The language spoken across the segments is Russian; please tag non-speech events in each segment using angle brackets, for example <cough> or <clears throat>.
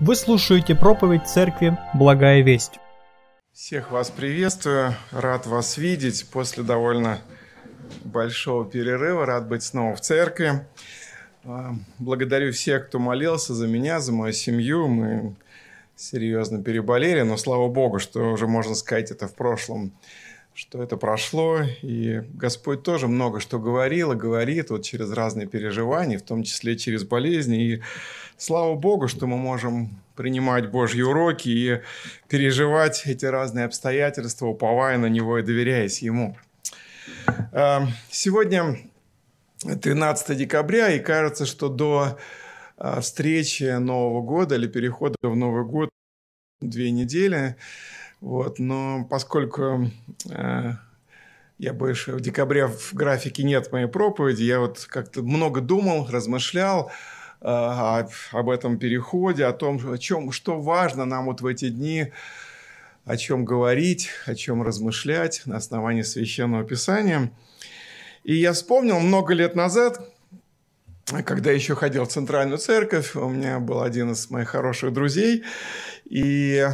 Вы слушаете проповедь церкви «Благая весть». Всех вас приветствую, рад вас видеть после довольно большого перерыва, рад быть снова в церкви. А, благодарю всех, кто молился за меня, за мою семью. Мы серьезно переболели, но слава Богу, что уже можно сказать это в прошлом, что это прошло. И Господь тоже много что говорил и говорит вот через разные переживания, в том числе через болезни. И слава Богу, что мы можем принимать Божьи уроки и переживать эти разные обстоятельства, уповая на Него и доверяясь Ему. Эм, сегодня 13 декабря, и кажется, что до э, встречи Нового года или перехода в Новый год две недели. Вот, но поскольку э, я больше в декабре в графике нет моей проповеди, я вот как-то много думал, размышлял, Э, об этом переходе, о том, о чем, что важно нам вот в эти дни, о чем говорить, о чем размышлять на основании Священного Писания. И я вспомнил много лет назад, когда еще ходил в Центральную Церковь, у меня был один из моих хороших друзей, и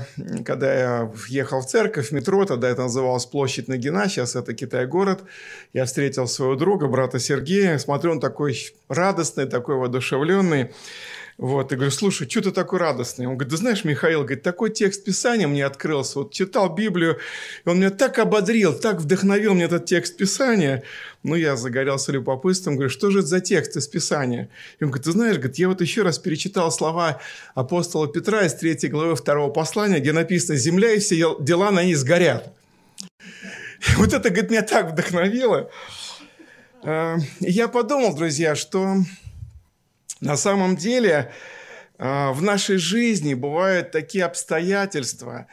когда я ехал в церковь, в метро, тогда это называлось площадь Нагина, сейчас это Китай-город, я встретил своего друга, брата Сергея, смотрю, он такой радостный, такой воодушевленный, вот, и говорю, слушай, что ты такой радостный? Он говорит, да знаешь, Михаил, говорит, такой текст Писания мне открылся. Вот читал Библию, и он меня так ободрил, так вдохновил мне этот текст Писания. Ну, я загорелся любопытством, говорю, что же это за текст из Писания? И он говорит, ты знаешь, говорит, я вот еще раз перечитал слова апостола Петра из 3 главы 2 послания, где написано «Земля и все дела на ней сгорят». И вот это, говорит, меня так вдохновило. Э, я подумал, друзья, что на самом деле а, в нашей жизни бывают такие обстоятельства,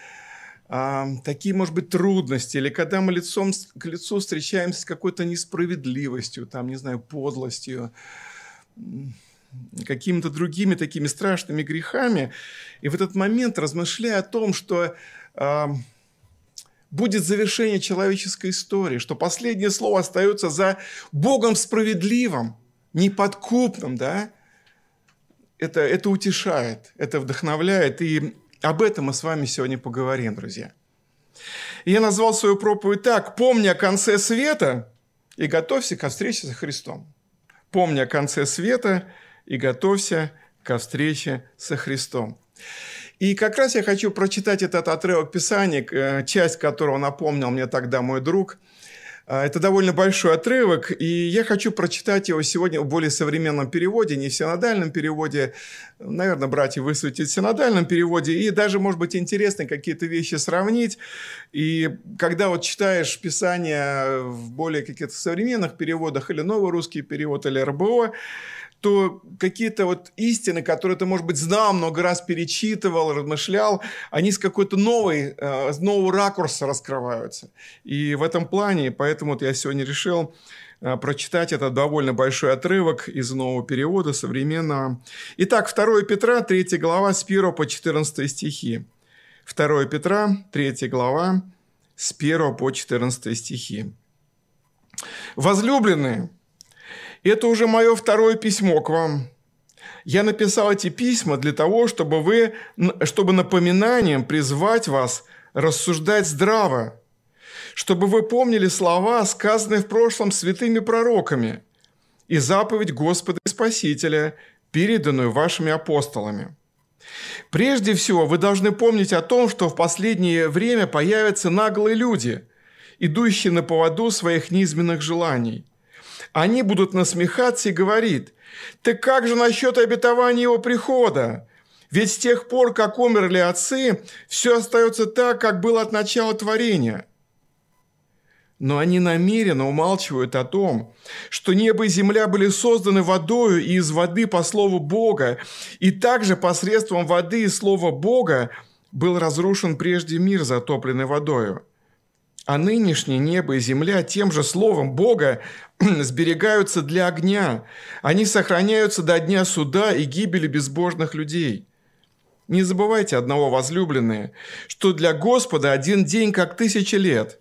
а, такие, может быть, трудности, или когда мы лицом к лицу встречаемся с какой-то несправедливостью, там, не знаю, подлостью, какими-то другими такими страшными грехами. И в этот момент, размышляя о том, что э, будет завершение человеческой истории, что последнее слово остается за Богом справедливым, неподкупным, да, это, это утешает, это вдохновляет. И об этом мы с вами сегодня поговорим, друзья. Я назвал свою проповедь так. «Помни о конце света и готовься ко встрече со Христом». Помни о конце света и готовься ко встрече со Христом. И как раз я хочу прочитать этот отрывок Писания, э, часть которого напомнил мне тогда мой друг – это довольно большой отрывок, и я хочу прочитать его сегодня в более современном переводе, не в синодальном переводе. Наверное, братья высветят в синодальном переводе, и даже, может быть, интересно какие-то вещи сравнить. И когда вот читаешь Писание в более каких-то современных переводах, или новый русский перевод, или РБО, то какие-то вот истины, которые ты, может быть, знал, много раз перечитывал, размышлял, они с какой-то новой, э, с нового ракурса раскрываются. И в этом плане, поэтому вот я сегодня решил э, прочитать этот довольно большой отрывок из нового перевода современного. Итак, 2 Петра, 3 глава, с 1 по 14 стихи. 2 Петра, 3 глава, с 1 по 14 стихи. «Возлюбленные, это уже мое второе письмо к вам. Я написал эти письма для того, чтобы вы, чтобы напоминанием призвать вас рассуждать здраво, чтобы вы помнили слова, сказанные в прошлом святыми пророками, и заповедь Господа и Спасителя, переданную вашими апостолами. Прежде всего, вы должны помнить о том, что в последнее время появятся наглые люди, идущие на поводу своих низменных желаний – они будут насмехаться и говорить, «Так как же насчет обетования его прихода? Ведь с тех пор, как умерли отцы, все остается так, как было от начала творения». Но они намеренно умалчивают о том, что небо и земля были созданы водою и из воды по слову Бога, и также посредством воды и слова Бога был разрушен прежде мир, затопленный водою – а нынешнее небо и земля тем же словом Бога <clears throat> сберегаются для огня. Они сохраняются до дня суда и гибели безбожных людей. Не забывайте одного, возлюбленные, что для Господа один день как тысяча лет,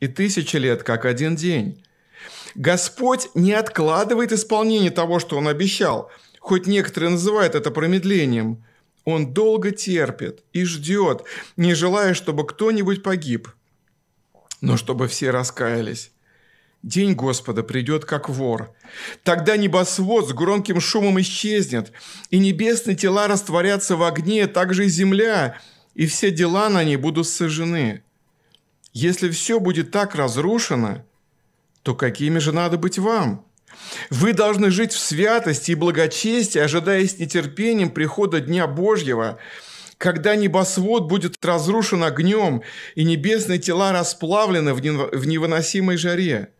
и тысяча лет как один день. Господь не откладывает исполнение того, что Он обещал, хоть некоторые называют это промедлением. Он долго терпит и ждет, не желая, чтобы кто-нибудь погиб, но чтобы все раскаялись. День Господа придет, как вор. Тогда небосвод с громким шумом исчезнет, и небесные тела растворятся в огне, также и земля, и все дела на ней будут сожжены. Если все будет так разрушено, то какими же надо быть вам? Вы должны жить в святости и благочестии, ожидая с нетерпением прихода Дня Божьего, когда небосвод будет разрушен огнем, и небесные тела расплавлены в невыносимой жаре.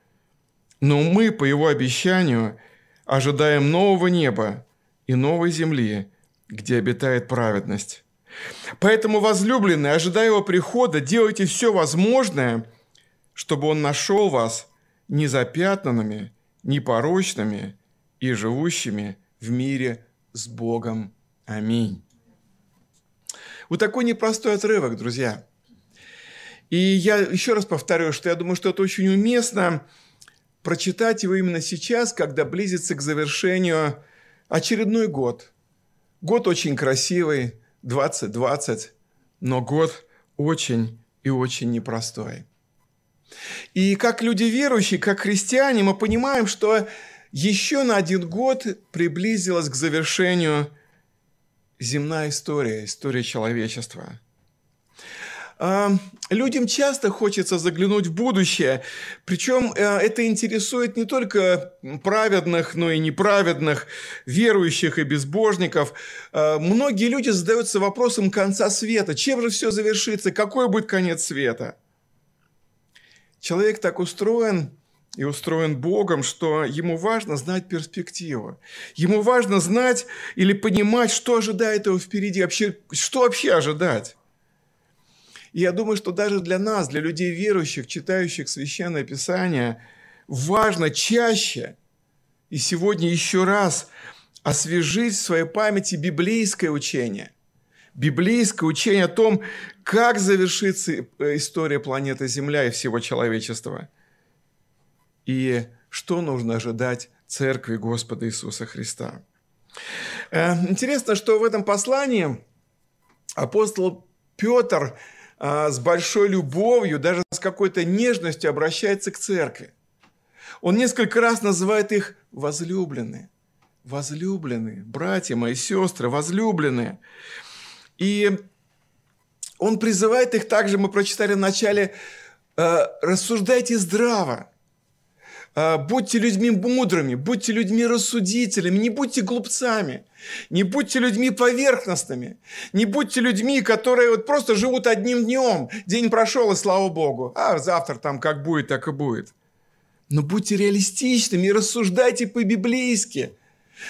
Но мы, по его обещанию, ожидаем нового неба и новой земли, где обитает праведность. Поэтому, возлюбленные, ожидая его прихода, делайте все возможное, чтобы он нашел вас незапятнанными непорочными и живущими в мире с Богом. Аминь. Вот такой непростой отрывок, друзья. И я еще раз повторю, что я думаю, что это очень уместно прочитать его именно сейчас, когда близится к завершению очередной год. Год очень красивый, 2020, но год очень и очень непростой. И как люди верующие, как христиане, мы понимаем, что еще на один год приблизилась к завершению земная история, история человечества. Людям часто хочется заглянуть в будущее, причем э, это интересует не только праведных, но и неправедных, верующих и безбожников. А, многие люди задаются вопросом конца света. Чем же все завершится? Какой будет конец света? Человек так устроен и устроен Богом, что ему важно знать перспективу. Ему важно знать или понимать, что ожидает его впереди, вообще, что вообще ожидать. Я думаю, что даже для нас, для людей верующих, читающих Священное Писание, важно чаще и сегодня еще раз освежить в своей памяти библейское учение библейское учение о том, как завершится э, история планеты Земля и всего человечества. И что нужно ожидать Церкви Господа Иисуса Христа. Э, интересно, что в этом послании апостол Петр с большой любовью, даже с какой-то нежностью обращается к церкви. Он несколько раз называет их возлюбленные. Возлюбленные, братья мои, сестры, возлюбленные. И он призывает их также, мы прочитали в начале, э, рассуждайте здраво, будьте людьми мудрыми, будьте людьми рассудителями, не будьте глупцами, не будьте людьми поверхностными, не будьте людьми, которые вот просто живут одним днем, день прошел и слава Богу, а завтра там как будет, так и будет. Но будьте реалистичными и рассуждайте по-библейски.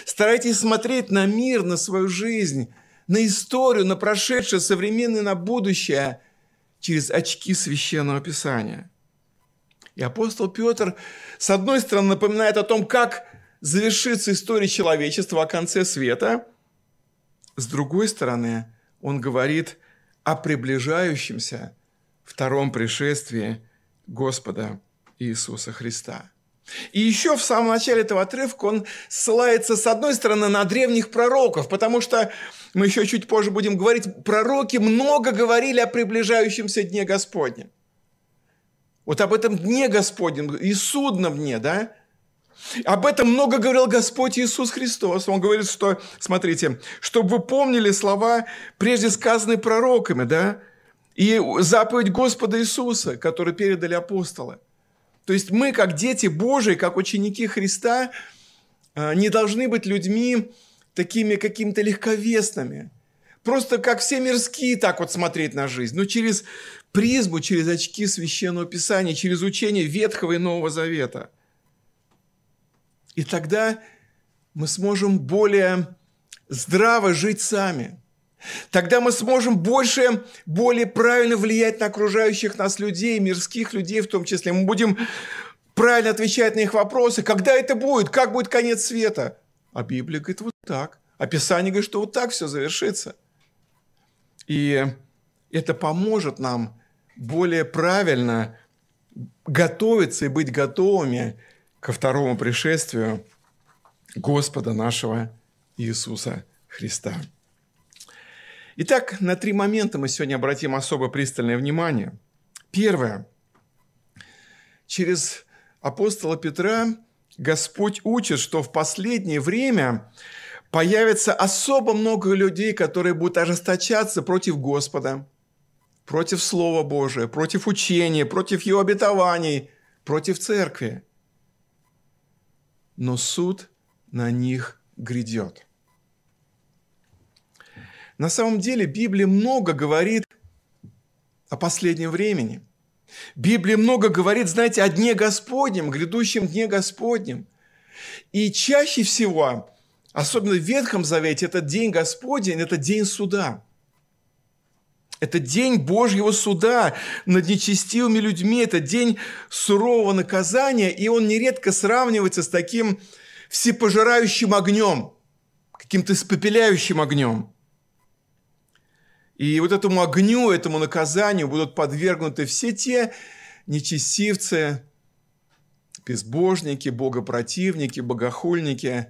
Старайтесь смотреть на мир, на свою жизнь – на историю, на прошедшее, современное, на будущее через очки Священного Писания. И апостол Петр, с одной стороны, напоминает о том, как завершится история человечества о конце света, с другой стороны, он говорит о приближающемся втором пришествии Господа Иисуса Христа. И еще в самом начале этого отрывка он ссылается, с одной стороны, на древних пророков, потому что мы еще чуть позже будем говорить, пророки много говорили о приближающемся Дне Господнем. Вот об этом Дне Господнем и судном дне, да? Об этом много говорил Господь Иисус Христос. Он говорит, что, смотрите, чтобы вы помнили слова, прежде сказанные пророками, да? И заповедь Господа Иисуса, которую передали апостолы. То есть мы, как дети Божии, как ученики Христа, а, не должны быть людьми такими какими-то легковесными. Просто как все мирские так вот смотреть на жизнь. Но через призму, через очки Священного Писания, через учение Ветхого и Нового Завета. И тогда мы сможем более здраво жить сами – Тогда мы сможем больше, более правильно влиять на окружающих нас людей, мирских людей в том числе. Мы будем правильно отвечать на их вопросы. Когда это будет? Как будет конец света? А Библия говорит вот так. А Писание говорит, что вот так все завершится. И это поможет нам более правильно готовиться и быть готовыми ко второму пришествию Господа нашего Иисуса Христа. Итак, на три момента мы сегодня обратим особо пристальное внимание. Первое. Через апостола Петра Господь учит, что в последнее время появится особо много людей, которые будут ожесточаться против Господа, против Слова Божия, против учения, против Его обетований, против церкви. Но суд на них грядет. На самом деле Библия много говорит о последнем времени. Библия много говорит, знаете, о Дне Господнем, грядущем Дне Господнем. И чаще всего, особенно в Ветхом Завете, этот День Господень – это День суда. Это день Божьего суда над нечестивыми людьми, это день сурового наказания, и он нередко сравнивается с таким всепожирающим огнем, каким-то испепеляющим огнем. И вот этому огню, этому наказанию будут подвергнуты все те нечестивцы, безбожники, богопротивники, богохульники,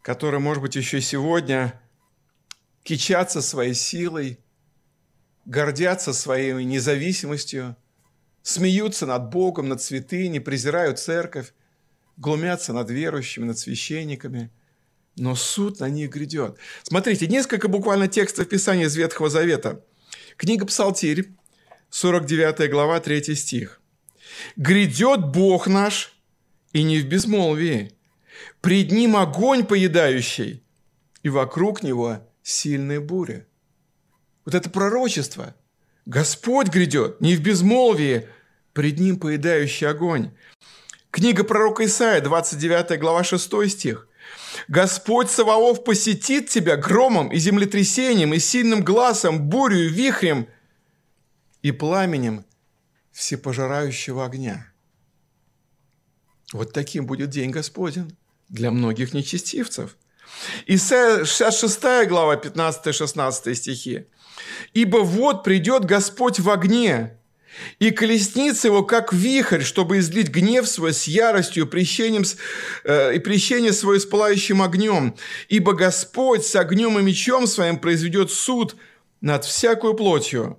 которые, может быть, еще сегодня кичатся своей силой, гордятся своей независимостью, смеются над Богом, над святыней, презирают церковь, глумятся над верующими, над священниками – но суд на них грядет. Смотрите, несколько буквально текстов Писания из Ветхого Завета. Книга Псалтирь, 49 глава, 3 стих. «Грядет Бог наш, и не в безмолвии, пред Ним огонь поедающий, и вокруг Него сильная буря». Вот это пророчество. Господь грядет, не в безмолвии, пред Ним поедающий огонь. Книга пророка Исаия, 29 глава, 6 стих. Господь Саваоф посетит тебя громом и землетрясением, и сильным глазом, бурю, вихрем и пламенем всепожирающего огня. Вот таким будет день Господень для многих нечестивцев. Исайя 66 глава 15-16 стихи. «Ибо вот придет Господь в огне, и колесница его, как вихрь, чтобы излить гнев свой с яростью прещением, э, и прещение свое с пылающим огнем. Ибо Господь с огнем и мечом своим произведет суд над всякую плотью,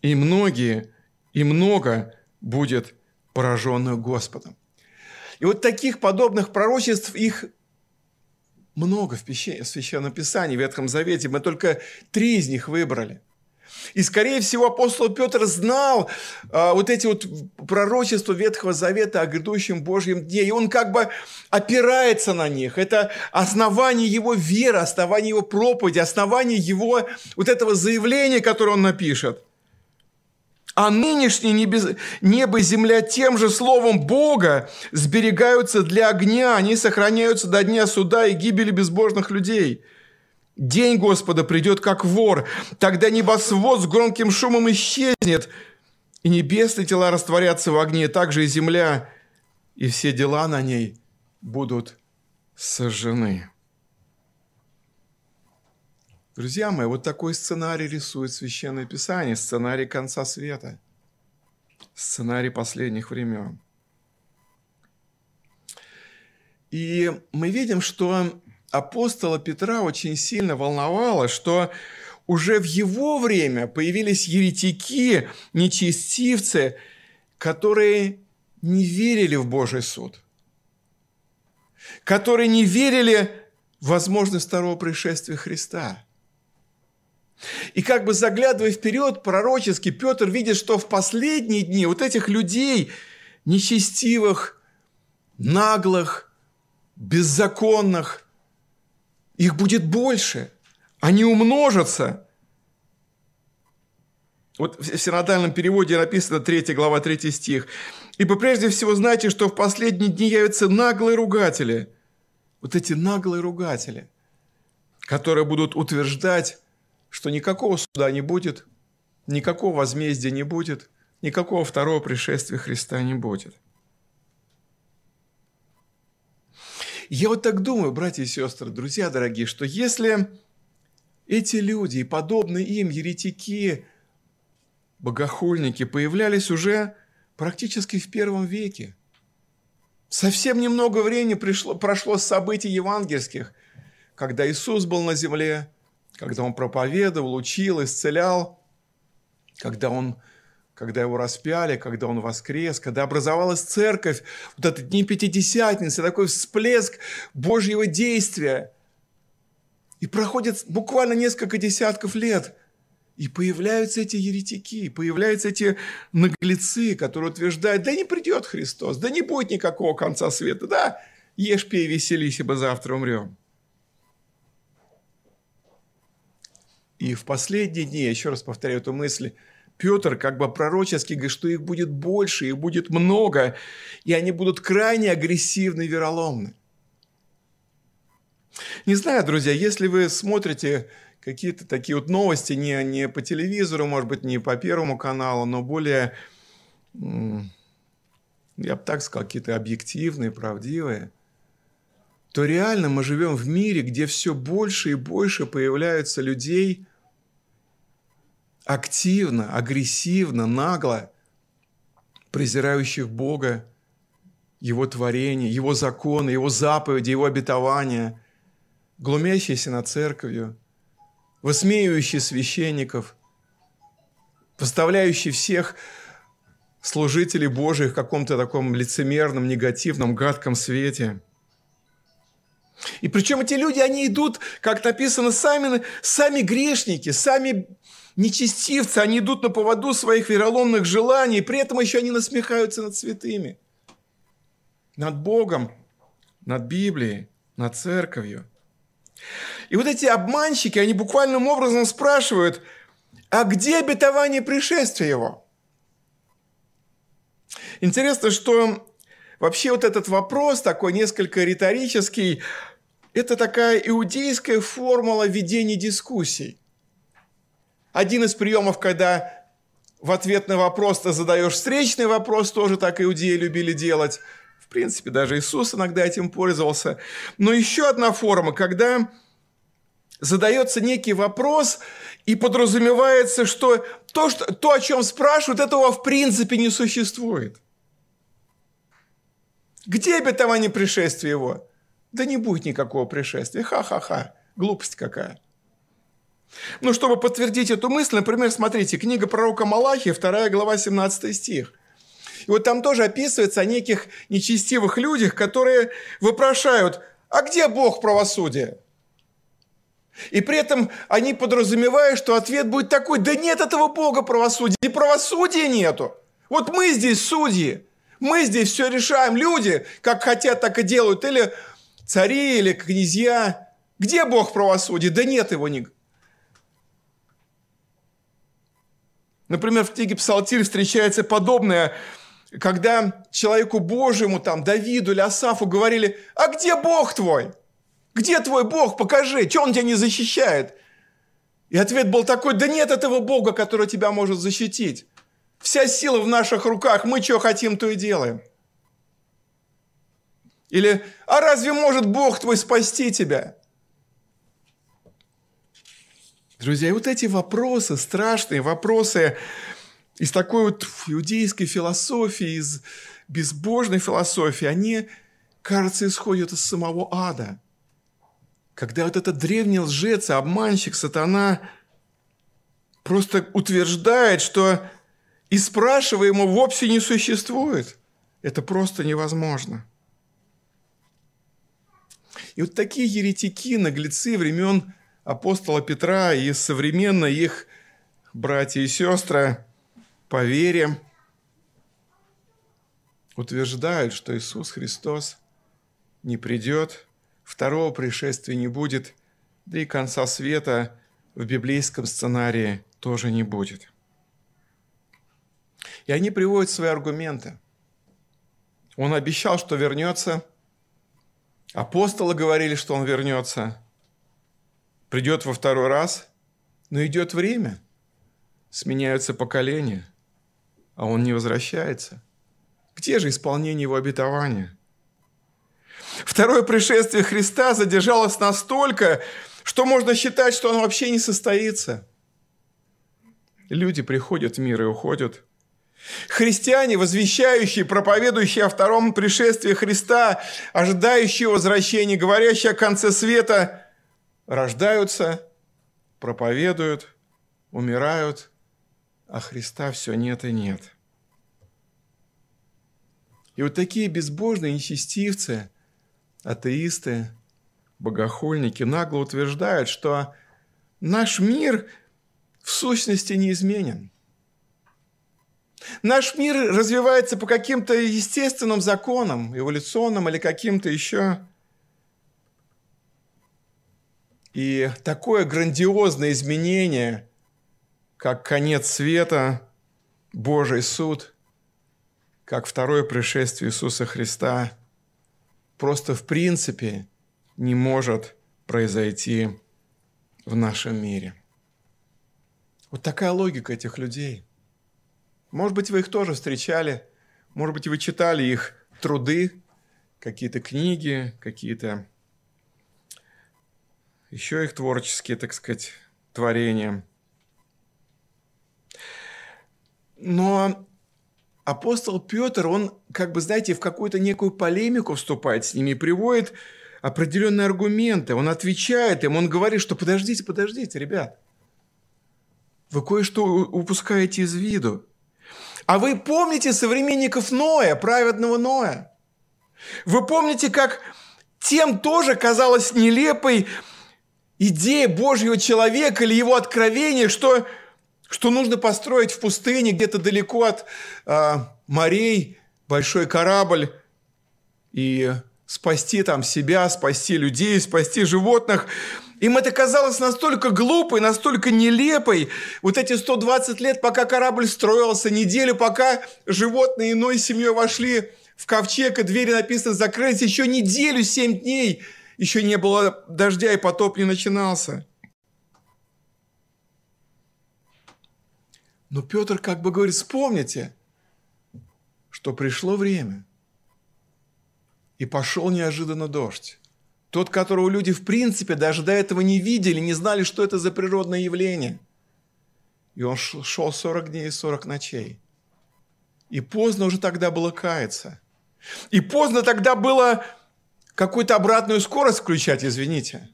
и многие, и много будет пораженных Господом. И вот таких подобных пророчеств, их много в Священном Писании, в Ветхом Завете. Мы только три из них выбрали – и, скорее всего, апостол Петр знал а, вот эти вот пророчества Ветхого Завета о грядущем Божьем дне, и он как бы опирается на них. Это основание его веры, основание его проповеди, основание его вот этого заявления, которое он напишет. А нынешние небо и земля тем же словом Бога сберегаются для огня, они сохраняются до дня суда и гибели безбожных людей – День Господа придет как вор, тогда небосвод с громким шумом исчезнет, и небесные тела растворятся в огне, также и земля, и все дела на ней будут сожжены. Друзья мои, вот такой сценарий рисует Священное Писание, сценарий конца света, сценарий последних времен. И мы видим, что апостола Петра очень сильно волновало, что уже в его время появились еретики, нечестивцы, которые не верили в Божий суд, которые не верили в возможность второго пришествия Христа. И как бы заглядывая вперед, пророчески, Петр видит, что в последние дни вот этих людей, нечестивых, наглых, беззаконных, их будет больше. Они умножатся. Вот в синодальном переводе написано 3 глава 3 стих. «Ибо прежде всего знайте, что в последние дни явятся наглые ругатели». Вот эти наглые ругатели, которые будут утверждать, что никакого суда не будет, никакого возмездия не будет, никакого второго пришествия Христа не будет. Я вот так думаю, братья и сестры, друзья дорогие, что если эти люди и подобные им еретики, богохульники появлялись уже практически в первом веке, совсем немного времени пришло, прошло с событий евангельских, когда Иисус был на земле, когда он проповедовал, учил, исцелял, когда он когда его распяли, когда он воскрес, когда образовалась церковь, вот это дни Пятидесятницы, такой всплеск Божьего действия. И проходит буквально несколько десятков лет, и появляются эти еретики, появляются эти наглецы, которые утверждают, да не придет Христос, да не будет никакого конца света, да, ешь, пей, веселись, ибо завтра умрем. И в последние дни, еще раз повторяю эту мысль, Петр как бы пророчески говорит, что их будет больше, их будет много, и они будут крайне агрессивны и вероломны. Не знаю, друзья, если вы смотрите какие-то такие вот новости не, не по телевизору, может быть, не по Первому каналу, но более, я бы так сказал, какие-то объективные, правдивые, то реально мы живем в мире, где все больше и больше появляются людей, активно, агрессивно, нагло презирающих Бога, Его творение, Его законы, Его заповеди, Его обетования, глумящиеся над церковью, высмеивающие священников, поставляющие всех служителей Божьих в каком-то таком лицемерном, негативном, гадком свете. И причем эти люди, они идут, как написано, сами, сами грешники, сами нечестивцы, они идут на поводу своих вероломных желаний, при этом еще они насмехаются над святыми, над Богом, над Библией, над церковью. И вот эти обманщики, они буквальным образом спрашивают, а где обетование пришествия его? Интересно, что вообще вот этот вопрос такой несколько риторический, это такая иудейская формула ведения дискуссий. Один из приемов, когда в ответ на вопрос ты задаешь встречный вопрос, тоже так иудеи любили делать. В принципе, даже Иисус иногда этим пользовался. Но еще одна форма, когда задается некий вопрос, и подразумевается, что то, что, то, о чем спрашивают, этого в принципе не существует. Где обетование пришествия его? Да не будет никакого пришествия. Ха-ха-ха. Глупость какая. Ну, чтобы подтвердить эту мысль, например, смотрите, книга пророка Малахи, 2 глава, 17 стих. И вот там тоже описывается о неких нечестивых людях, которые вопрошают, а где Бог правосудия? И при этом они подразумевают, что ответ будет такой, да нет этого Бога правосудия, и правосудия нету. Вот мы здесь судьи, мы здесь все решаем. Люди, как хотят, так и делают. Или цари, или князья. Где Бог правосудия? Да нет его ни. Например, в книге Псалтирь встречается подобное, когда человеку Божьему, там, Давиду или Асафу говорили, а где Бог твой? Где твой Бог? Покажи, что он тебя не защищает? И ответ был такой, да нет этого Бога, который тебя может защитить. Вся сила в наших руках, мы что хотим, то и делаем. Или, а разве может Бог твой спасти тебя? Друзья, и вот эти вопросы, страшные вопросы из такой вот иудейской философии, из безбожной философии, они, кажется, исходят из самого ада. Когда вот этот древний лжец, обманщик, сатана просто утверждает, что и спрашиваемого вовсе не существует. Это просто невозможно. И вот такие еретики, наглецы времен апостола Петра и современно их братья и сестры по вере утверждают, что Иисус Христос не придет, второго пришествия не будет, да и конца света в библейском сценарии тоже не будет. И они приводят свои аргументы. Он обещал, что вернется. Апостолы говорили, что он вернется придет во второй раз, но идет время, сменяются поколения, а он не возвращается. Где же исполнение его обетования? Второе пришествие Христа задержалось настолько, что можно считать, что оно вообще не состоится. Люди приходят в мир и уходят. Христиане, возвещающие, проповедующие о втором пришествии Христа, ожидающие возвращения, говорящие о конце света – рождаются, проповедуют, умирают, а Христа все нет и нет. И вот такие безбожные нечестивцы, атеисты, богохульники нагло утверждают, что наш мир в сущности неизменен. Наш мир развивается по каким-то естественным законам, эволюционным или каким-то еще. И такое грандиозное изменение, как конец света, Божий суд, как второе пришествие Иисуса Христа, просто в принципе не может произойти в нашем мире. Вот такая логика этих людей. Может быть, вы их тоже встречали, может быть, вы читали их труды, какие-то книги, какие-то еще их творческие, так сказать, творения. Но апостол Петр, он, как бы, знаете, в какую-то некую полемику вступает с ними, приводит определенные аргументы, он отвечает им, он говорит, что подождите, подождите, ребят, вы кое-что упускаете из виду. А вы помните современников Ноя, праведного Ноя? Вы помните, как тем тоже казалось нелепой идея Божьего человека или его откровения, что что нужно построить в пустыне, где-то далеко от э, морей, большой корабль и спасти там себя, спасти людей, спасти животных. Им это казалось настолько глупой, настолько нелепой. Вот эти 120 лет, пока корабль строился, неделю, пока животные иной семьей вошли в ковчег, и двери написано закрылись, еще неделю, семь дней, еще не было дождя, и потоп не начинался. Но Петр как бы говорит, вспомните, что пришло время, и пошел неожиданно дождь. Тот, которого люди в принципе даже до этого не видели, не знали, что это за природное явление. И он шел 40 дней и 40 ночей. И поздно уже тогда было каяться. И поздно тогда было какую-то обратную скорость включать, извините.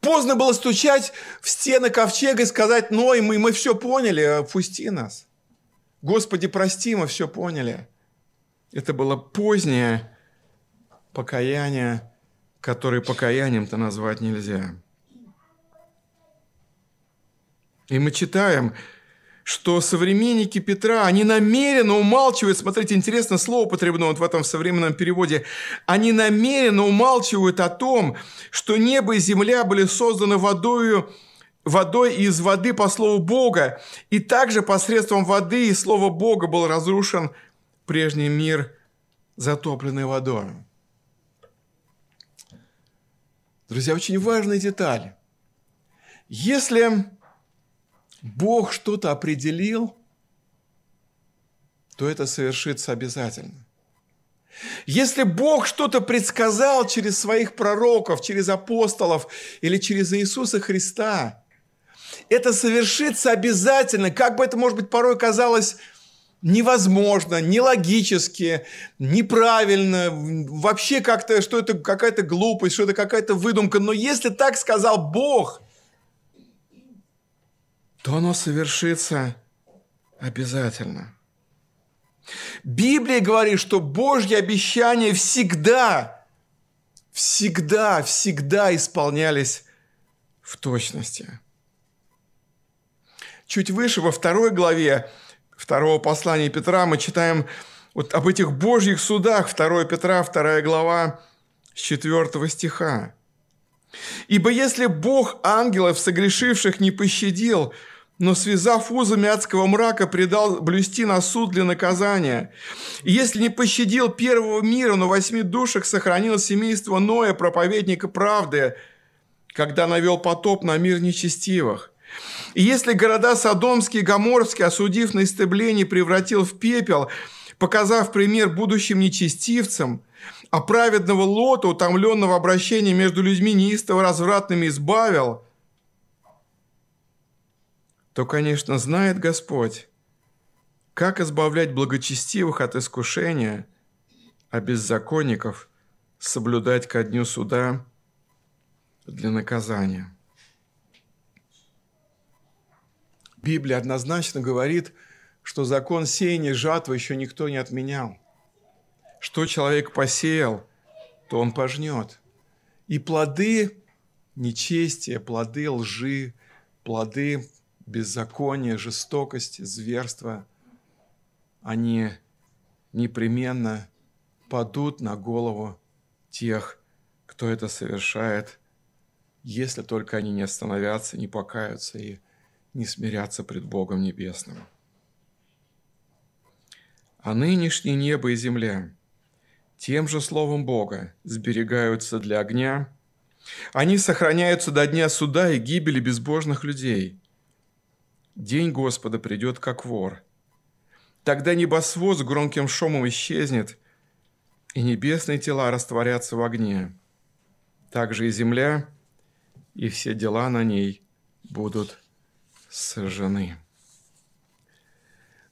Поздно было стучать в стены ковчега и сказать, Ной, мы, мы все поняли, пусти нас. Господи, прости, мы все поняли. Это было позднее покаяние, которое покаянием-то назвать нельзя. И мы читаем, что современники Петра, они намеренно умалчивают, смотрите, интересное слово употреблено вот в этом современном переводе, они намеренно умалчивают о том, что небо и земля были созданы водою, водой из воды по слову Бога, и также посредством воды и слова Бога был разрушен прежний мир, затопленный водой. Друзья, очень важная деталь. Если Бог что-то определил, то это совершится обязательно. Если Бог что-то предсказал через своих пророков, через апостолов или через Иисуса Христа, это совершится обязательно, как бы это, может быть, порой казалось невозможно, нелогически, неправильно, вообще как-то, что это какая-то глупость, что это какая-то выдумка. Но если так сказал Бог, то оно совершится обязательно. Библия говорит, что Божьи обещания всегда, всегда, всегда исполнялись в точности. Чуть выше, во второй главе второго послания Петра, мы читаем вот об этих Божьих судах, 2 Петра, 2 глава, с 4 стиха. «Ибо если Бог ангелов, согрешивших, не пощадил, но связав узами адского мрака, предал блюсти на суд для наказания. Если не пощадил первого мира, но восьми душах сохранил семейство Ноя, проповедника правды, когда навел потоп на мир нечестивых. И если города Содомские и Гоморские, осудив на истребление, превратил в пепел, показав пример будущим нечестивцам, а праведного Лота, утомленного обращения между людьми неистово развратными, избавил – то, конечно, знает Господь, как избавлять благочестивых от искушения, а беззаконников соблюдать ко дню суда для наказания. Библия однозначно говорит, что закон сеяния жатвы еще никто не отменял. Что человек посеял, то он пожнет. И плоды нечестия, плоды лжи, плоды беззакония, жестокости, зверства, они непременно падут на голову тех, кто это совершает, если только они не остановятся, не покаются и не смирятся пред Богом Небесным. А нынешнее небо и земля тем же словом Бога сберегаются для огня, они сохраняются до дня суда и гибели безбожных людей. День Господа придет, как вор. Тогда небосвод с громким шумом исчезнет, и небесные тела растворятся в огне. Также и земля, и все дела на ней будут сожжены.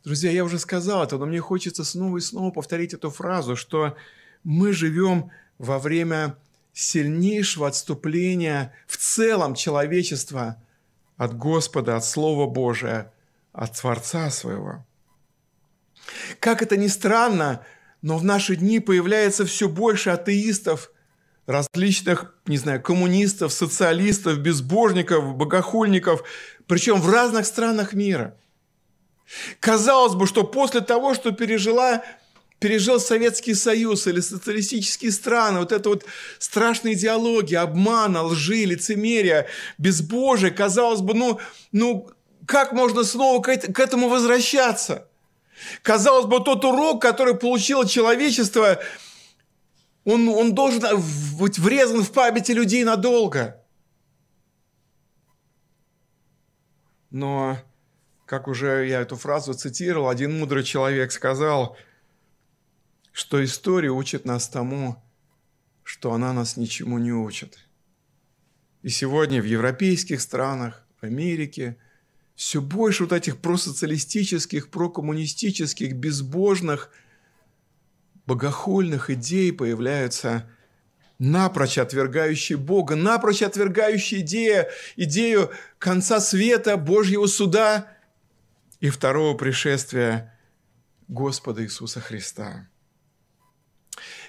Друзья, я уже сказал это, но мне хочется снова и снова повторить эту фразу, что мы живем во время сильнейшего отступления в целом человечества от Господа, от Слова Божия, от Творца своего. Как это ни странно, но в наши дни появляется все больше атеистов, различных, не знаю, коммунистов, социалистов, безбожников, богохульников, причем в разных странах мира. Казалось бы, что после того, что пережила пережил Советский Союз или социалистические страны, вот это вот страшные идеологии, обмана, лжи, лицемерия, безбожие, казалось бы, ну, ну как можно снова к этому возвращаться? Казалось бы, тот урок, который получило человечество, он, он должен быть врезан в памяти людей надолго. Но, как уже я эту фразу цитировал, один мудрый человек сказал, что история учит нас тому, что она нас ничему не учит. И сегодня в европейских странах, в Америке – все больше вот этих просоциалистических, прокоммунистических, безбожных, богохульных идей появляются, напрочь отвергающие Бога, напрочь отвергающие идею, идею конца света, Божьего суда и второго пришествия Господа Иисуса Христа.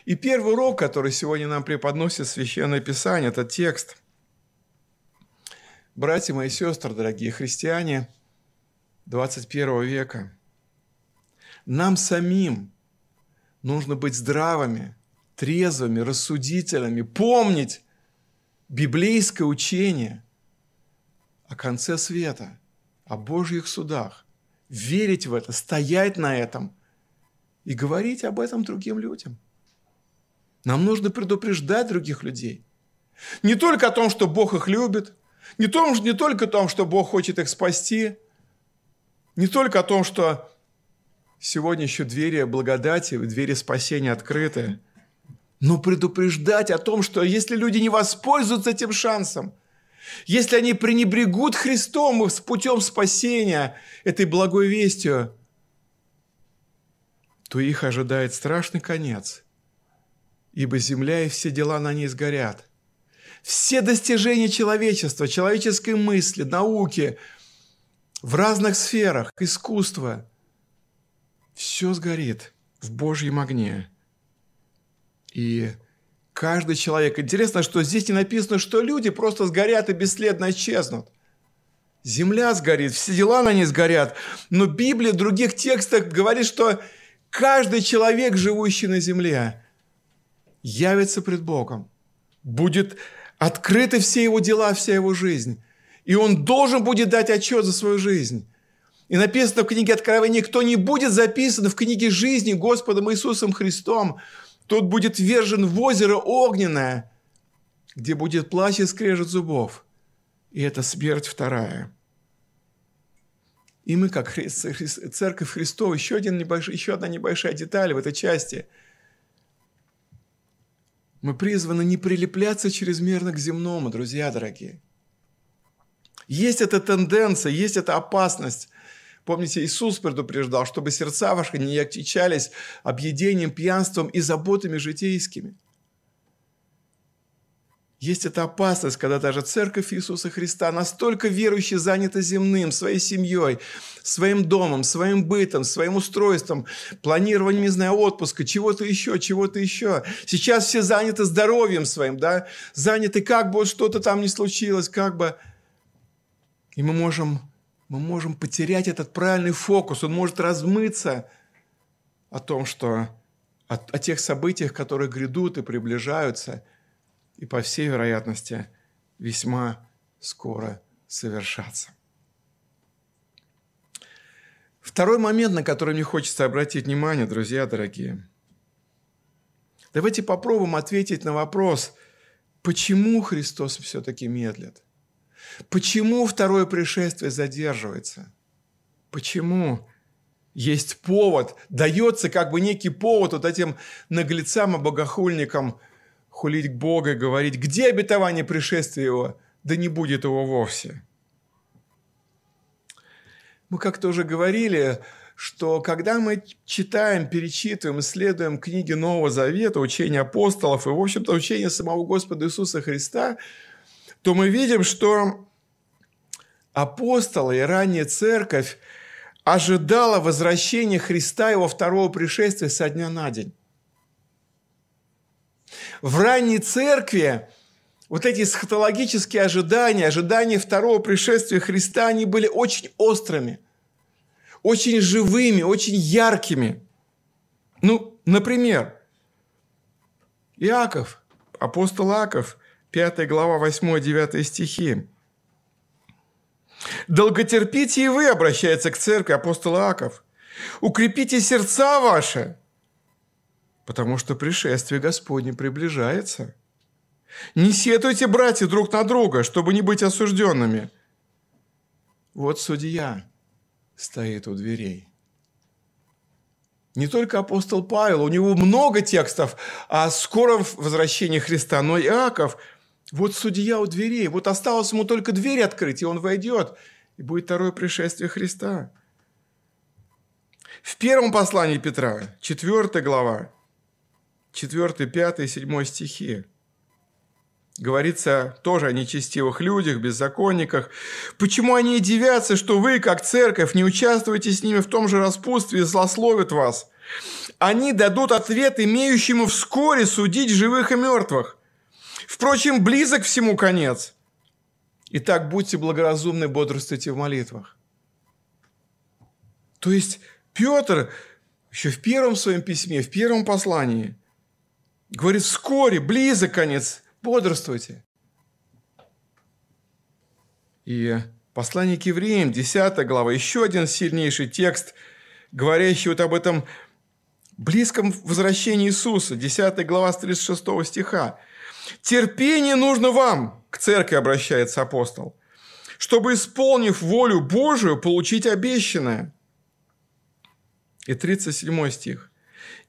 И первый урок, который сегодня нам преподносит Священное Писание, это текст – Братья мои сестры, дорогие христиане 21 века, нам самим нужно быть здравыми, трезвыми, рассудительными, помнить библейское учение о конце света, о Божьих судах, верить в это, стоять на этом и говорить об этом другим людям. Нам нужно предупреждать других людей. Не только о том, что Бог их любит – не, том, не только о том, что Бог хочет их спасти, не только о том, что сегодня еще двери благодати, двери спасения открыты, но предупреждать о том, что если люди не воспользуются этим шансом, если они пренебрегут Христом с путем спасения, этой благой вестью, то их ожидает страшный конец, ибо земля и все дела на ней сгорят – все достижения человечества, человеческой мысли, науки, в разных сферах, искусства, все сгорит в Божьем огне. И каждый человек... Интересно, что здесь не написано, что люди просто сгорят и бесследно исчезнут. Земля сгорит, все дела на ней сгорят. Но Библия в других текстах говорит, что каждый человек, живущий на земле, явится пред Богом, будет Открыты все его дела, вся его жизнь. И он должен будет дать отчет за свою жизнь. И написано в книге Откровения, кто не будет записан в книге жизни Господом Иисусом Христом, тот будет вержен в озеро огненное, где будет плач и скрежет зубов. И это смерть вторая. И мы, как Церковь Христова, еще, один небольшой, еще одна небольшая деталь в этой части – мы призваны не прилепляться чрезмерно к земному, друзья дорогие. Есть эта тенденция, есть эта опасность. Помните, Иисус предупреждал, чтобы сердца ваши не отчичались объедением, пьянством и заботами житейскими. Есть эта опасность, когда даже церковь Иисуса Христа настолько верующие заняты земным, своей семьей, своим домом, своим бытом, своим устройством, планированием, не знаю, отпуска, чего-то еще, чего-то еще. Сейчас все заняты здоровьем своим, да, заняты как бы что-то там не случилось, как бы. И мы можем, мы можем потерять этот правильный фокус, он может размыться о том, что о, о тех событиях, которые грядут и приближаются – и, по всей вероятности, весьма скоро совершаться. Второй момент, на который мне хочется обратить внимание, друзья дорогие. Давайте попробуем ответить на вопрос, почему Христос все-таки медлит? Почему второе пришествие задерживается? Почему есть повод, дается как бы некий повод вот этим наглецам и богохульникам – хулить Бога говорить, где обетование пришествия Его? Да не будет его вовсе. Мы как-то уже говорили, что когда мы читаем, перечитываем, исследуем книги Нового Завета, учения апостолов и, в общем-то, учения самого Господа Иисуса Христа, то мы видим, что апостолы и ранняя церковь ожидала возвращения Христа его второго пришествия со дня на день. В ранней церкви вот эти схотологические ожидания, ожидания второго пришествия Христа, они были очень острыми, очень живыми, очень яркими. Ну, например, Иаков, апостол Иаков, 5 глава, 8-9 стихи. «Долготерпите и вы, обращается к церкви апостол Иаков, укрепите сердца ваши, потому что пришествие Господне приближается. Не сетуйте, братья, друг на друга, чтобы не быть осужденными. Вот судья стоит у дверей. Не только апостол Павел, у него много текстов о скором возвращении Христа, но Иаков, вот судья у дверей, вот осталось ему только дверь открыть, и он войдет, и будет второе пришествие Христа. В первом послании Петра, 4 глава, 4, 5, 7 стихи. Говорится тоже о нечестивых людях, беззаконниках. Почему они удивятся, что вы, как церковь, не участвуете с ними в том же распутстве и злословят вас? Они дадут ответ имеющему вскоре судить живых и мертвых. Впрочем, близок всему конец. Итак, будьте благоразумны, бодрствуйте в молитвах. То есть Петр еще в первом своем письме, в первом послании – Говорит, вскоре, близок конец, бодрствуйте. И послание к евреям, 10 глава, еще один сильнейший текст, говорящий вот об этом близком возвращении Иисуса, 10 глава с 36 стиха. «Терпение нужно вам», к церкви обращается апостол, «чтобы, исполнив волю Божию, получить обещанное». И 37 стих.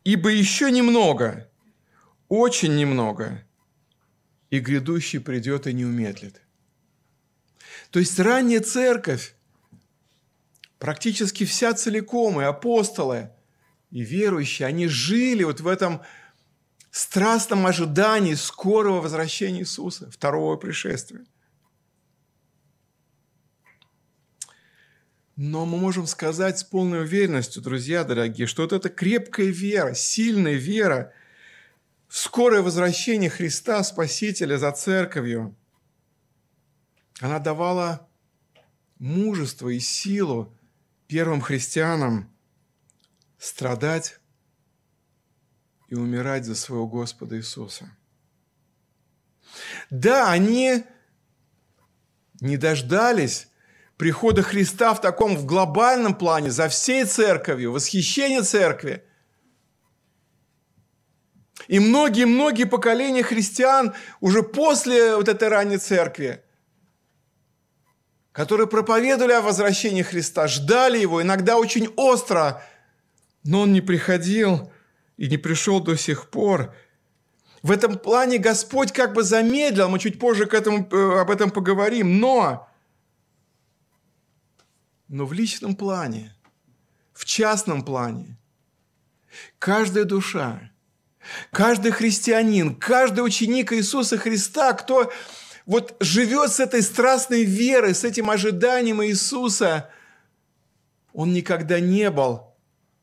«Ибо еще немного, очень немного, и грядущий придет и не умедлит. То есть ранняя церковь, практически вся целиком, и апостолы, и верующие, они жили вот в этом страстном ожидании скорого возвращения Иисуса, второго пришествия. Но мы можем сказать с полной уверенностью, друзья дорогие, что вот эта крепкая вера, сильная вера – скорое возвращение Христа, Спасителя, за церковью, она давала мужество и силу первым христианам страдать и умирать за своего Господа Иисуса. Да, они не дождались прихода Христа в таком в глобальном плане, за всей церковью, восхищение церкви – и многие-многие поколения христиан уже после вот этой ранней церкви, которые проповедовали о возвращении Христа, ждали его, иногда очень остро, но он не приходил и не пришел до сих пор. В этом плане Господь как бы замедлил, мы чуть позже к этому, э, об этом поговорим, но, но в личном плане, в частном плане, каждая душа – Каждый христианин, каждый ученик Иисуса Христа, кто вот живет с этой страстной верой, с этим ожиданием Иисуса, он никогда не был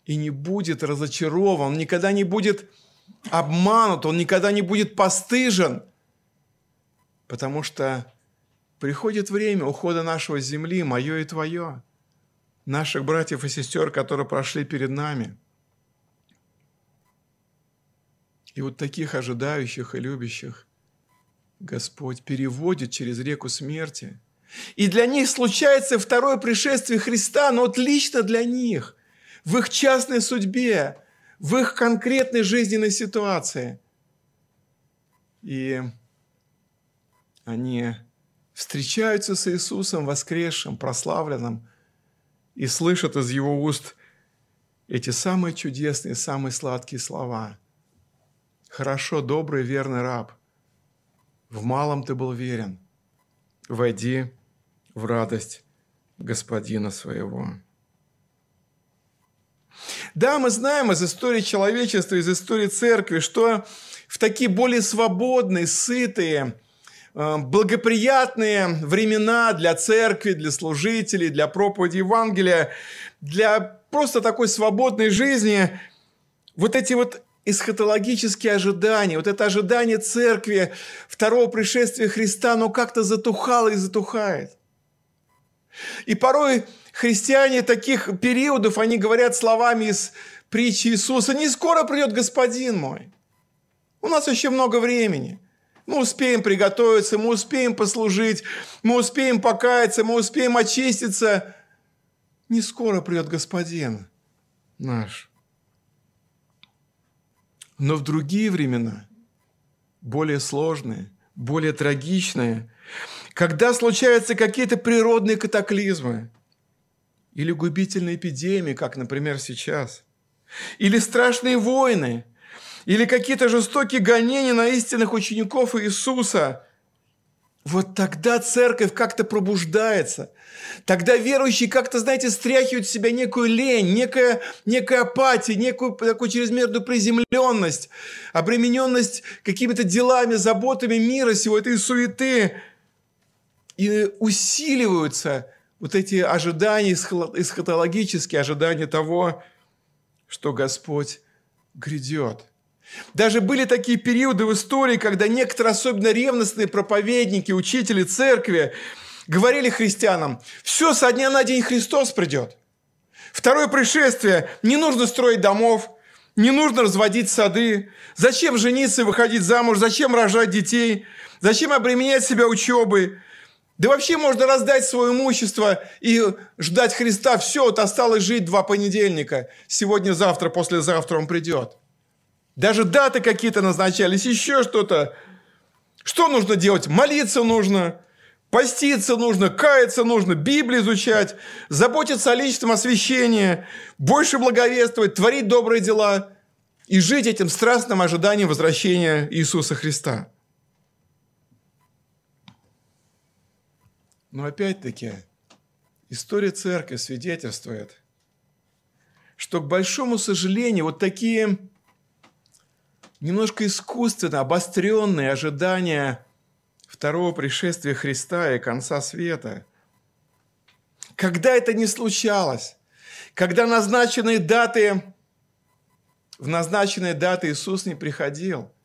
и не будет разочарован, он никогда не будет обманут, он никогда не будет постыжен, потому что приходит время ухода нашего земли, мое и твое, наших братьев и сестер, которые прошли перед нами. И вот таких ожидающих и любящих Господь переводит через реку смерти. И для них случается второе пришествие Христа, но вот лично для них – в их частной судьбе, в их конкретной жизненной ситуации. И они встречаются с Иисусом воскресшим, прославленным, и слышат из Его уст эти самые чудесные, самые сладкие слова. «Хорошо, добрый, верный раб, в малом ты был верен, войди в радость Господина своего». Да, мы знаем из истории человечества, из истории церкви, что в такие более свободные, сытые, э, благоприятные времена для церкви, для служителей, для проповеди Евангелия, для просто такой свободной жизни, вот эти вот эсхатологические ожидания, вот это ожидание церкви, второго пришествия Христа, оно как-то затухало и затухает. И порой христиане таких периодов, они говорят словами из притчи Иисуса, «Не скоро придет Господин мой». У нас еще много времени. Мы успеем приготовиться, мы успеем послужить, мы успеем покаяться, мы успеем очиститься. Не скоро придет Господин наш. Но в другие времена, более сложные, более трагичные, когда случаются какие-то природные катаклизмы – или губительные эпидемии, как, например, сейчас, или страшные войны, или какие-то жестокие гонения на истинных учеников Иисуса, вот тогда церковь как-то пробуждается. Тогда верующие как-то, знаете, стряхивают с себя некую лень, некая, некая апатия, некую такую чрезмерную приземленность, обремененность какими-то делами, заботами мира всего этой суеты. И усиливаются вот эти ожидания, эсхатологические ожидания того, что Господь грядет. Даже были такие периоды в истории, когда некоторые особенно ревностные проповедники, учители церкви говорили христианам, все, со дня на день Христос придет. Второе пришествие, не нужно строить домов, не нужно разводить сады. Зачем жениться и выходить замуж? Зачем рожать детей? Зачем обременять себя учебой? Да вообще можно раздать свое имущество и ждать Христа. Все, вот осталось жить два понедельника. Сегодня, завтра, послезавтра он придет. Даже даты какие-то назначались, еще что-то. Что нужно делать? Молиться нужно, поститься нужно, каяться нужно, Библию изучать, заботиться о личном освящении, больше благовествовать, творить добрые дела и жить этим страстным ожиданием возвращения Иисуса Христа. Но опять-таки, история церкви свидетельствует, что, к большому сожалению, вот такие немножко искусственно обостренные ожидания второго пришествия Христа и конца света, когда это не случалось, когда назначенные даты, в назначенные даты Иисус не приходил –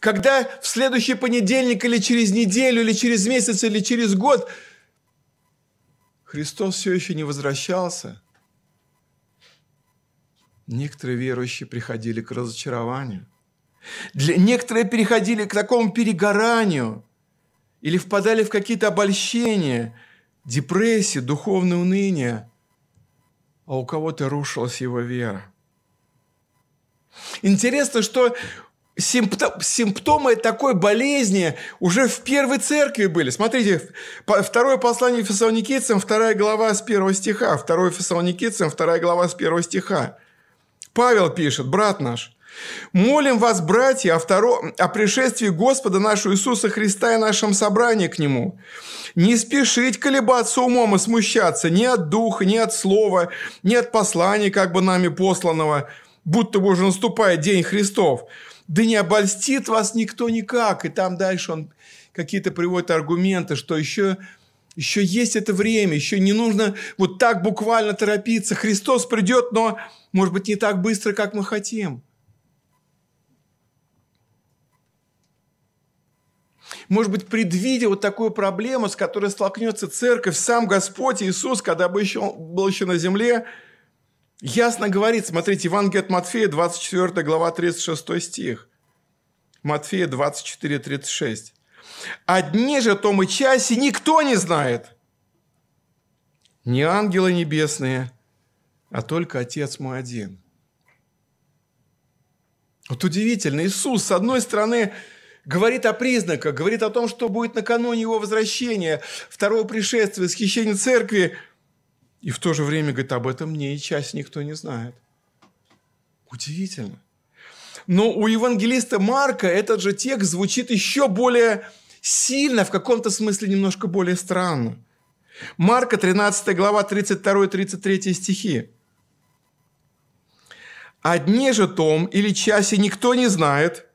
когда в следующий понедельник или через неделю, или через месяц, или через год Христос все еще не возвращался, некоторые верующие приходили к разочарованию. Для, некоторые переходили к такому перегоранию или впадали в какие-то обольщения, депрессии, духовное уныние, а у кого-то рушилась его вера. Интересно, что симптомы такой болезни уже в первой церкви были. Смотрите, второе послание Фессалоникийцам, вторая глава с первого стиха. Второе Фессалоникийцам, вторая глава с первого стиха. Павел пишет, брат наш, молим вас, братья, о, второ... о пришествии Господа нашего Иисуса Христа и нашем собрании к Нему. Не спешить колебаться умом и смущаться ни от духа, ни от слова, ни от послания, как бы нами посланного, будто бы уже наступает день Христов – Да не обольстит вас никто никак. И там дальше он какие-то приводит аргументы, что еще, еще есть это время, еще не нужно вот так буквально торопиться. Христос придет, но, может быть, не так быстро, как мы хотим. Может быть, предвидя вот такую проблему, с которой столкнется церковь, сам Господь Иисус, когда бы еще, был еще на земле, ясно говорит, смотрите, Евангелие от Матфея, 24 глава, 36 стих. Матфея 24, 36. «О дне же том и часе никто не знает, не ангелы небесные, а только Отец мой один». Вот удивительно, Иисус, с одной стороны, говорит о признаках, говорит о том, что будет накануне его возвращения, второго пришествия, восхищения церкви. И в то же время говорит, об этом мне и часть никто не знает. Удивительно. Но у евангелиста Марка этот же текст звучит еще более сильно, в каком-то смысле немножко более странно. Марка 13 глава 32-33 стихи. «О дне же том или часе никто не знает,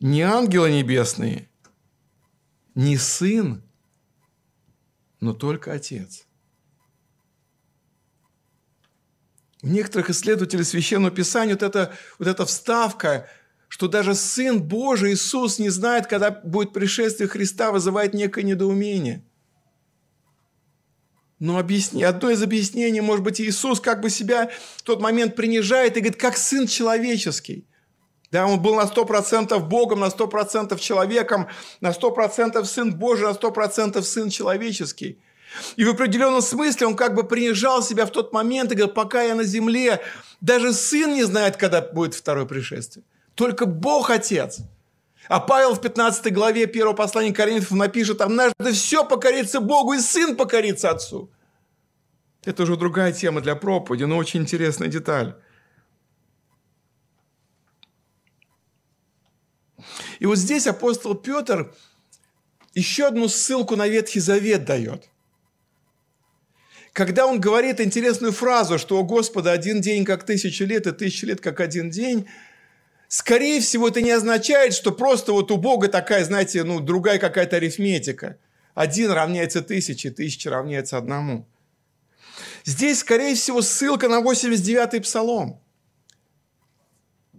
не ангелы небесные, не сын, но только отец. У некоторых исследователей Священного Писания вот эта, вот эта вставка, что даже Сын Божий Иисус не знает, когда будет пришествие Христа, вызывает некое недоумение. Но объясни, одно из объяснений, может быть, Иисус как бы себя в тот момент принижает и говорит, как Сын человеческий – да, он был на 100% Богом, на 100% человеком, на 100% Сын Божий, на 100% Сын человеческий. И в определенном смысле он как бы принижал себя в тот момент и говорил, пока я на земле, даже Сын не знает, когда будет второе пришествие. Только Бог Отец. А Павел в 15 главе 1 послания Коринфянам напишет, однажды все покорится Богу, и Сын покорится Отцу. Это уже другая тема для проповеди, но очень интересная деталь. И вот здесь апостол Петр еще одну ссылку на Ветхий Завет дает. Когда он говорит интересную фразу, что у Господа один день как тысяча лет, и тысяча лет как один день, скорее всего, это не означает, что просто вот у Бога такая, знаете, ну, другая какая-то арифметика. Один равняется тысяче, тысяча равняется одному. Здесь, скорее всего, ссылка на 89-й псалом –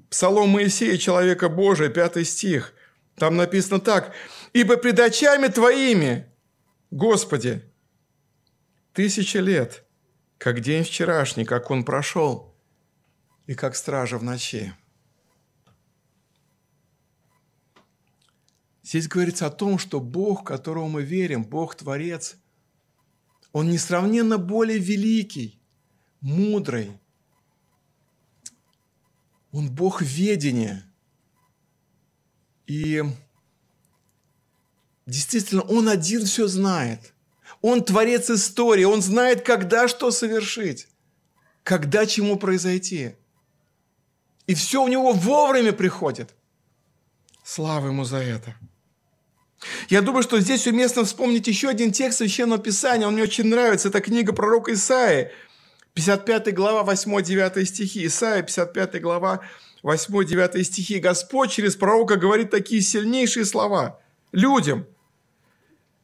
Псалом Моисея, человека Божия, пятый стих. Там написано так. «Ибо пред очами Твоими, Господи, тысяча лет, как день вчерашний, как он прошел, и как стража в ночи». Здесь говорится о том, что Бог, которому мы верим, Бог Творец, Он несравненно более великий, мудрый, он Бог ведения. И действительно, Он один все знает. Он творец истории. Он знает, когда что совершить, когда чему произойти. И все у него вовремя приходит. Слава ему за это. Я думаю, что здесь уместно вспомнить еще один текст Священного Писания. Он мне очень нравится. Это книга пророка Исаии – 55 глава, 8-9 стихи. Исайя, 55 глава, 8-9 стихи. Господь через пророка говорит такие сильнейшие слова людям.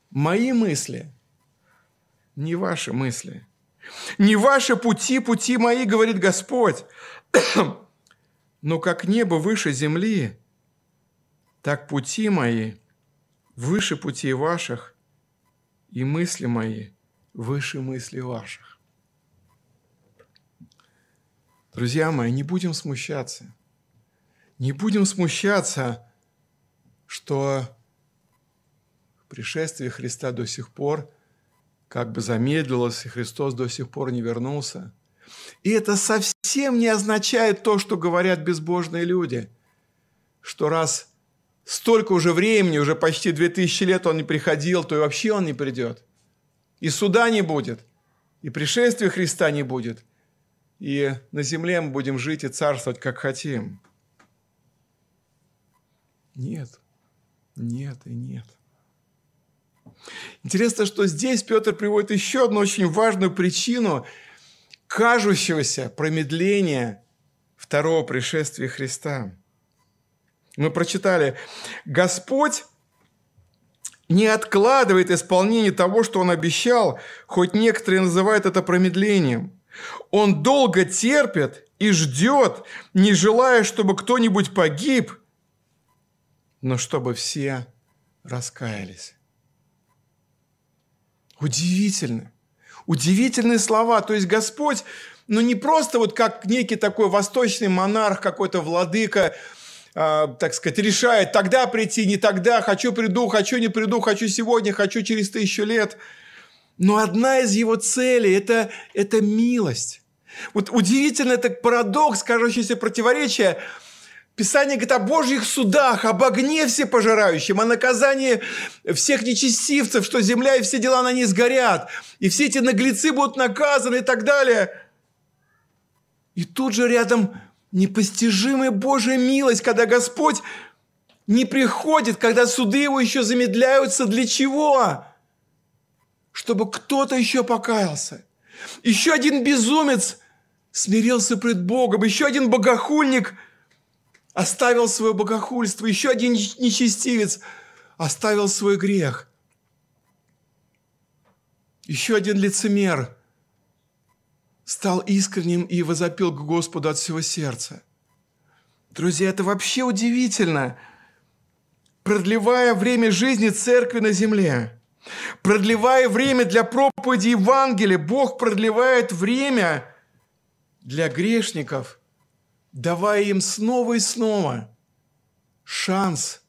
Мои мысли, не ваши мысли. Не ваши пути, пути мои, говорит Господь. <clears throat> Но как небо выше земли, так пути мои выше путей ваших, и мысли мои выше мыслей ваших. Друзья мои, не будем смущаться. Не будем смущаться, что пришествие Христа до сих пор как бы замедлилось, и Христос до сих пор не вернулся. И это совсем не означает то, что говорят безбожные люди, что раз столько уже времени, уже почти две тысячи лет он не приходил, то и вообще он не придет. И суда не будет, и пришествия Христа не будет – и на земле мы будем жить и царствовать, как хотим. Нет, нет и нет. Интересно, что здесь Петр приводит еще одну очень важную причину кажущегося промедления второго пришествия Христа. Мы прочитали, Господь не откладывает исполнение того, что Он обещал, хоть некоторые называют это промедлением. Он долго терпит и ждет, не желая, чтобы кто-нибудь погиб, но чтобы все раскаялись. Удивительно. Удивительные слова. То есть Господь, ну не просто вот как некий такой восточный монарх, какой-то владыка, э, так сказать, решает тогда прийти, не тогда, хочу приду, хочу не приду, хочу сегодня, хочу через тысячу лет. Но одна из его целей это, – это милость. Вот удивительно, это парадокс, кажущееся противоречие – Писание говорит о Божьих судах, об огне всепожирающем, о наказании всех нечестивцев, что земля и все дела на ней сгорят, и все эти наглецы будут наказаны и так далее. И тут же рядом непостижимая Божья милость, когда Господь не приходит, когда суды его еще замедляются. Для чего? Чтобы кто-то еще покаялся. Еще один безумец смирился пред Богом. Еще один богохульник – оставил свое богохульство, еще один нечестивец оставил свой грех. Еще один лицемер стал искренним и возопил к Господу от всего сердца. Друзья, это вообще удивительно. Продлевая время жизни церкви на земле, продлевая время для проповеди Евангелия, Бог продлевает время для грешников – давая им снова и снова шанс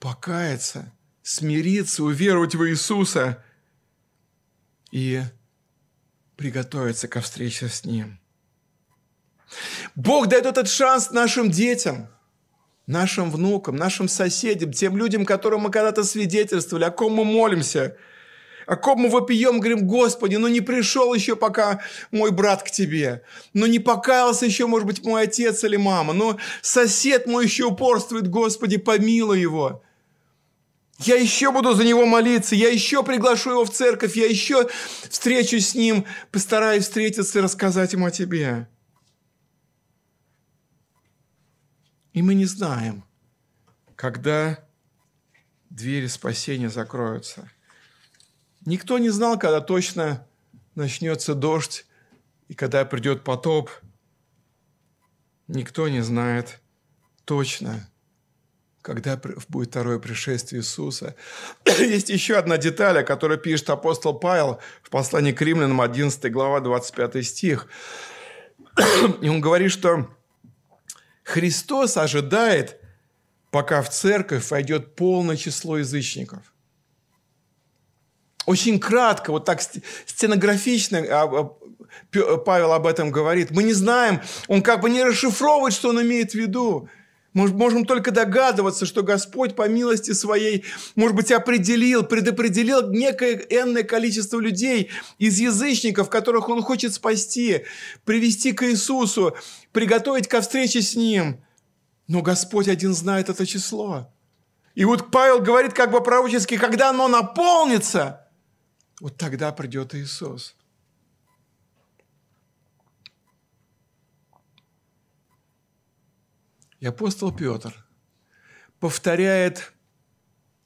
покаяться, смириться, уверовать в Иисуса и приготовиться ко встрече с Ним. Бог дает этот шанс нашим детям, нашим внукам, нашим соседям, тем людям, которым мы когда-то свидетельствовали, о ком мы молимся – о ком мы вопием, говорим, Господи, ну не пришел еще пока мой брат к Тебе, ну не покаялся еще, может быть, мой отец или мама, но сосед мой еще упорствует, Господи, помилуй его. Я еще буду за него молиться, я еще приглашу его в церковь, я еще встречусь с ним, постараюсь встретиться и рассказать ему о Тебе. И мы не знаем, когда двери спасения закроются – Никто не знал, когда точно начнется дождь и когда придет потоп. Никто не знает точно, когда будет второе пришествие Иисуса. <clears throat> Есть еще одна деталь, о которой пишет апостол Павел в послании к римлянам 11 глава 25 стих. <clears throat> И он говорит, что Христос ожидает, пока в церковь войдет полное число язычников – очень кратко, вот так стенографично а, а, Павел об этом говорит. Мы не знаем, он как бы не расшифровывает, что он имеет в виду. Мы можем только догадываться, что Господь по милости своей, может быть, определил, предопределил некое энное количество людей из язычников, которых Он хочет спасти, привести к Иисусу, приготовить ко встрече с Ним. Но Господь один знает это число. И вот Павел говорит как бы пророчески, когда оно наполнится – вот тогда придет Иисус. И апостол Петр повторяет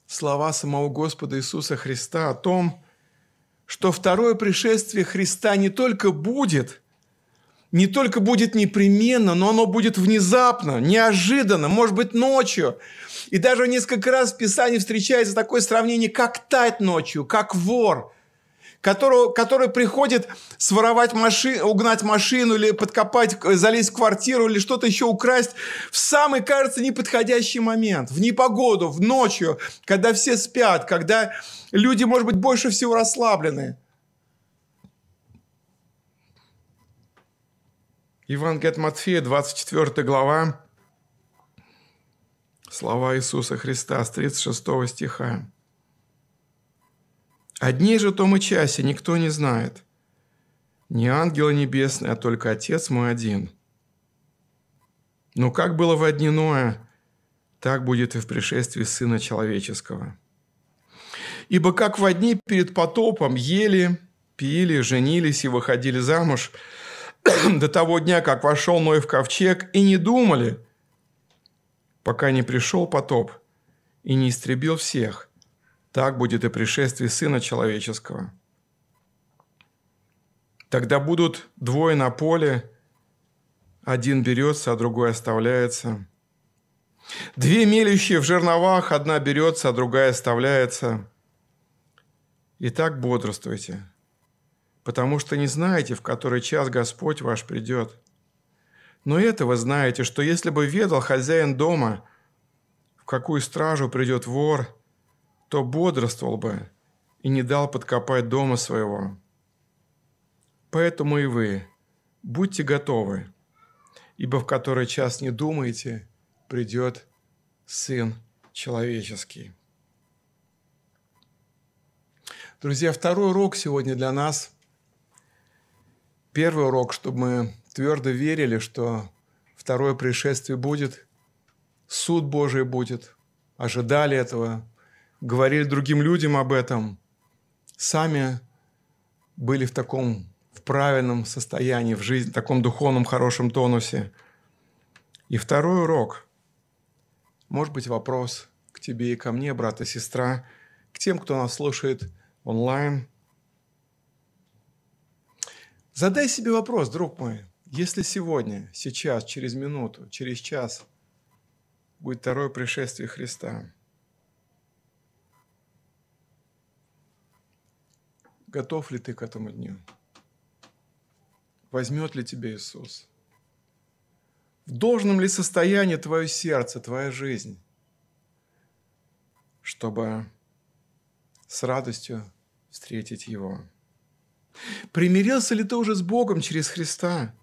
слова самого Господа Иисуса Христа о том, что второе пришествие Христа не только будет, не только будет непременно, но оно будет внезапно, неожиданно, может быть, ночью. И даже несколько раз в Писании встречается такое сравнение, как тать ночью, как вор – которого, который приходит своровать машину, угнать машину или подкопать, залезть в квартиру или что-то еще украсть в самый, кажется, неподходящий момент, в непогоду, в ночью, когда все спят, когда люди, может быть, больше всего расслаблены. Евангелие от Матфея, 24 глава, слова Иисуса Христа с 36 стиха. О дне же том и часе никто не знает. Не ангелы небесные, а только Отец мой один. Но как было в дни Ноя, так будет и в пришествии Сына Человеческого. Ибо как в дни перед потопом ели, пили, женились и выходили замуж <clears throat> до того дня, как вошел Ной в ковчег, и не думали, пока не пришел потоп и не истребил всех. Так будет и пришествие Сына Человеческого. Тогда будут двое на поле, один берется, а другой оставляется. Две мелющие в жерновах, одна берется, а другая оставляется. Итак, бодрствуйте, потому что не знаете, в который час Господь ваш придет. Но этого знаете, что если бы ведал хозяин дома, в какую стражу придет вор, то бодрствовал бы и не дал подкопать дома своего. Поэтому и вы будьте готовы, ибо в который час не думаете, придет Сын Человеческий. Друзья, второй урок сегодня для нас. Первый урок, чтобы мы твердо верили, что второе пришествие будет, суд Божий будет, ожидали этого, говорили другим людям об этом, сами были в таком в правильном состоянии, в жизни, в таком духовном хорошем тонусе. И второй урок, может быть, вопрос к тебе и ко мне, брат и сестра, к тем, кто нас слушает онлайн. Задай себе вопрос, друг мой, если сегодня, сейчас, через минуту, через час будет второе пришествие Христа, готов ли ты к этому дню? Возьмет ли тебя Иисус? В должном ли состоянии твое сердце, твоя жизнь, чтобы с радостью встретить Его? Примирился ли ты уже с Богом через Христа?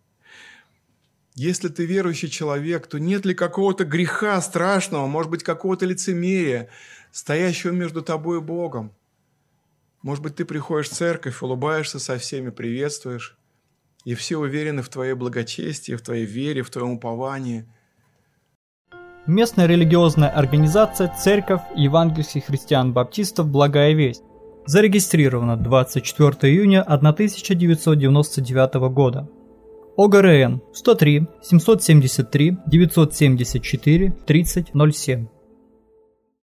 Если ты верующий человек, то нет ли какого-то греха страшного, может быть, какого-то лицемерия, стоящего между тобой и Богом? Может быть, ты приходишь в церковь, улыбаешься со всеми, приветствуешь, и все уверены в твоей благочестии, в твоей вере, в твоем уповании. Местная религиозная организация Церковь Евангельских христиан-баптистов «Благая весть» зарегистрирована 24 июня 1999 года. ОГРН 103 773 974 3007